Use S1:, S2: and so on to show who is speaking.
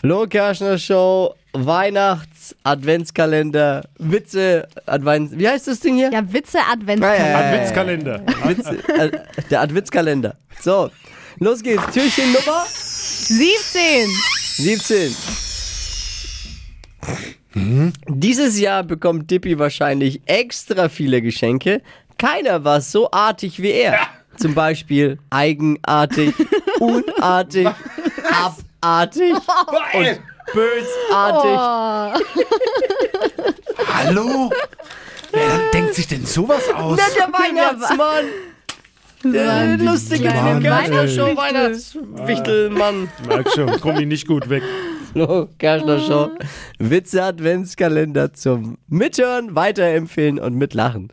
S1: Flo Kerschner Show, Weihnachts, Adventskalender, Witze, Advents, wie heißt das Ding hier?
S2: Ja, Witze Adventskalender.
S1: Ja, ja, ja.
S3: Adventskalender.
S1: Witze, äh, der Adventskalender. So, los geht's. Türchen Nummer
S2: 17.
S1: 17. Dieses Jahr bekommt Dippy wahrscheinlich extra viele Geschenke. Keiner war so artig wie er. Zum Beispiel eigenartig, unartig, abartig und bösartig.
S3: Hallo? Wer denkt sich denn sowas aus?
S1: Na, der Weihnachtsmann! Der
S2: die
S1: lustige
S2: kleine
S1: Flo Kerschner Show
S2: Weihnachtswichtel.
S1: Weihnachtswichtelmann.
S3: Merk schon, komm ich nicht gut weg.
S1: Flo Kerschner Show. Witze Adventskalender zum Mithören, Weiterempfehlen und Mitlachen.